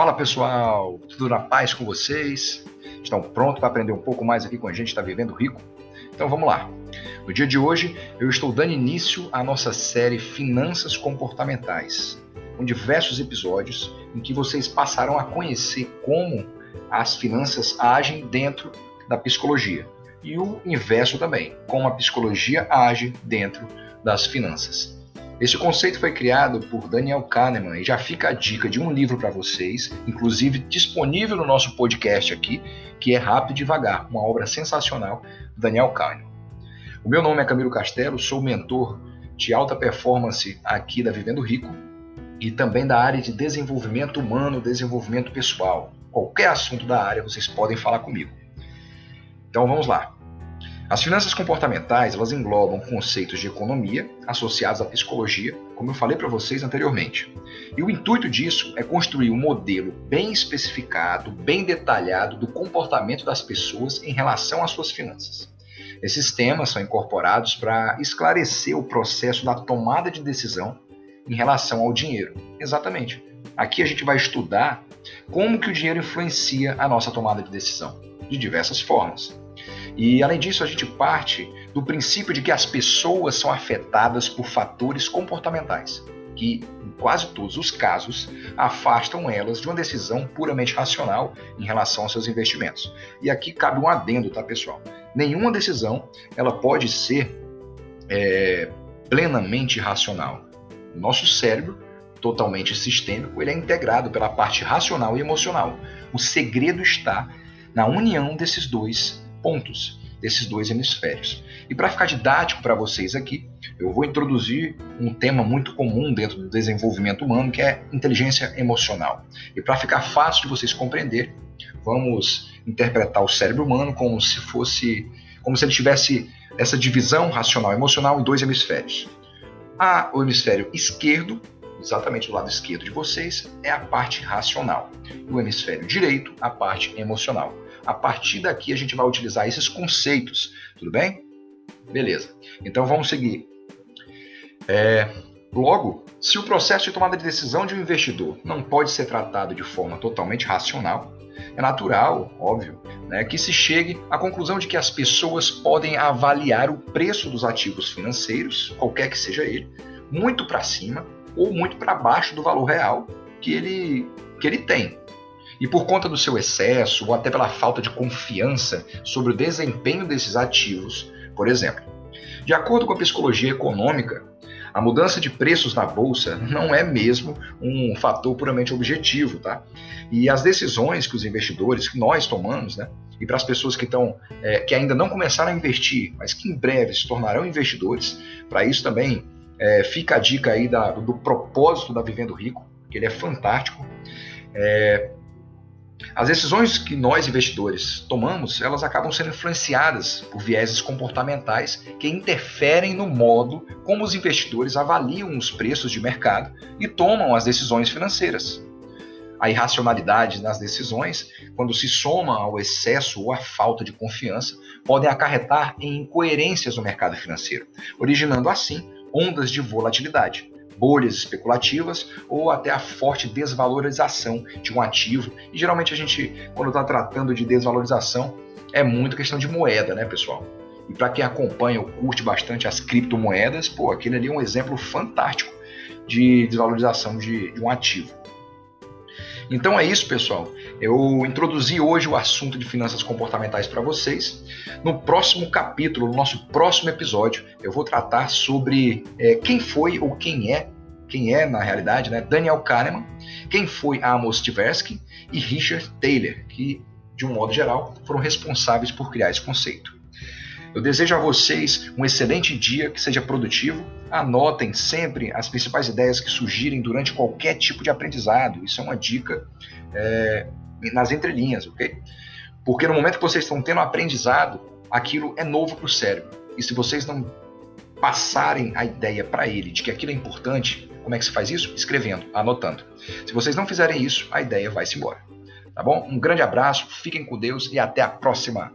Fala pessoal, tudo na paz com vocês? Estão prontos para aprender um pouco mais aqui com a gente, está vivendo rico? Então vamos lá. No dia de hoje eu estou dando início à nossa série Finanças Comportamentais, com diversos episódios em que vocês passarão a conhecer como as finanças agem dentro da psicologia e o inverso também, como a psicologia age dentro das finanças. Esse conceito foi criado por Daniel Kahneman e já fica a dica de um livro para vocês, inclusive disponível no nosso podcast aqui, que é Rápido e Devagar, uma obra sensacional do Daniel Kahneman. O meu nome é Camilo Castelo, sou mentor de alta performance aqui da Vivendo Rico e também da área de desenvolvimento humano, desenvolvimento pessoal. Qualquer assunto da área vocês podem falar comigo. Então vamos lá. As finanças comportamentais elas englobam conceitos de economia associados à psicologia, como eu falei para vocês anteriormente. E o intuito disso é construir um modelo bem especificado, bem detalhado do comportamento das pessoas em relação às suas finanças. Esses temas são incorporados para esclarecer o processo da tomada de decisão em relação ao dinheiro. Exatamente. Aqui a gente vai estudar como que o dinheiro influencia a nossa tomada de decisão, de diversas formas. E além disso, a gente parte do princípio de que as pessoas são afetadas por fatores comportamentais, que em quase todos os casos afastam elas de uma decisão puramente racional em relação aos seus investimentos. E aqui cabe um adendo, tá, pessoal? Nenhuma decisão ela pode ser é, plenamente racional. Nosso cérebro totalmente sistêmico, ele é integrado pela parte racional e emocional. O segredo está na união desses dois pontos desses dois hemisférios. E para ficar didático para vocês aqui, eu vou introduzir um tema muito comum dentro do desenvolvimento humano, que é inteligência emocional. E para ficar fácil de vocês compreenderem, vamos interpretar o cérebro humano como se fosse, como se ele tivesse essa divisão racional e emocional em dois hemisférios. A, o hemisfério esquerdo, exatamente do lado esquerdo de vocês, é a parte racional. E o hemisfério direito, a parte emocional. A partir daqui a gente vai utilizar esses conceitos, tudo bem? Beleza. Então vamos seguir. É, logo, se o processo de tomada de decisão de um investidor não pode ser tratado de forma totalmente racional, é natural, óbvio, né, que se chegue à conclusão de que as pessoas podem avaliar o preço dos ativos financeiros, qualquer que seja ele, muito para cima ou muito para baixo do valor real que ele, que ele tem. E por conta do seu excesso ou até pela falta de confiança sobre o desempenho desses ativos, por exemplo. De acordo com a psicologia econômica, a mudança de preços na bolsa não é mesmo um fator puramente objetivo, tá? E as decisões que os investidores, que nós tomamos, né? E para as pessoas que estão, é, que ainda não começaram a investir, mas que em breve se tornarão investidores, para isso também é, fica a dica aí da, do, propósito da Vivendo Rico, que ele é fantástico. É, as decisões que nós investidores tomamos, elas acabam sendo influenciadas por vieses comportamentais que interferem no modo como os investidores avaliam os preços de mercado e tomam as decisões financeiras. A irracionalidade nas decisões, quando se soma ao excesso ou à falta de confiança, podem acarretar em incoerências no mercado financeiro, originando assim ondas de volatilidade bolhas especulativas ou até a forte desvalorização de um ativo. E geralmente a gente, quando está tratando de desvalorização, é muito questão de moeda, né, pessoal? E para quem acompanha ou curte bastante as criptomoedas, pô, aquele ali é um exemplo fantástico de desvalorização de, de um ativo. Então é isso, pessoal. Eu introduzi hoje o assunto de finanças comportamentais para vocês. No próximo capítulo, no nosso próximo episódio, eu vou tratar sobre é, quem foi ou quem é, quem é na realidade, né, Daniel Kahneman, quem foi Amos Tversky e Richard Taylor, que de um modo geral foram responsáveis por criar esse conceito. Eu desejo a vocês um excelente dia, que seja produtivo. Anotem sempre as principais ideias que surgirem durante qualquer tipo de aprendizado. Isso é uma dica é, nas entrelinhas, ok? Porque no momento que vocês estão tendo aprendizado, aquilo é novo para o cérebro. E se vocês não passarem a ideia para ele de que aquilo é importante, como é que se faz isso? Escrevendo, anotando. Se vocês não fizerem isso, a ideia vai se embora. Tá bom? Um grande abraço, fiquem com Deus e até a próxima.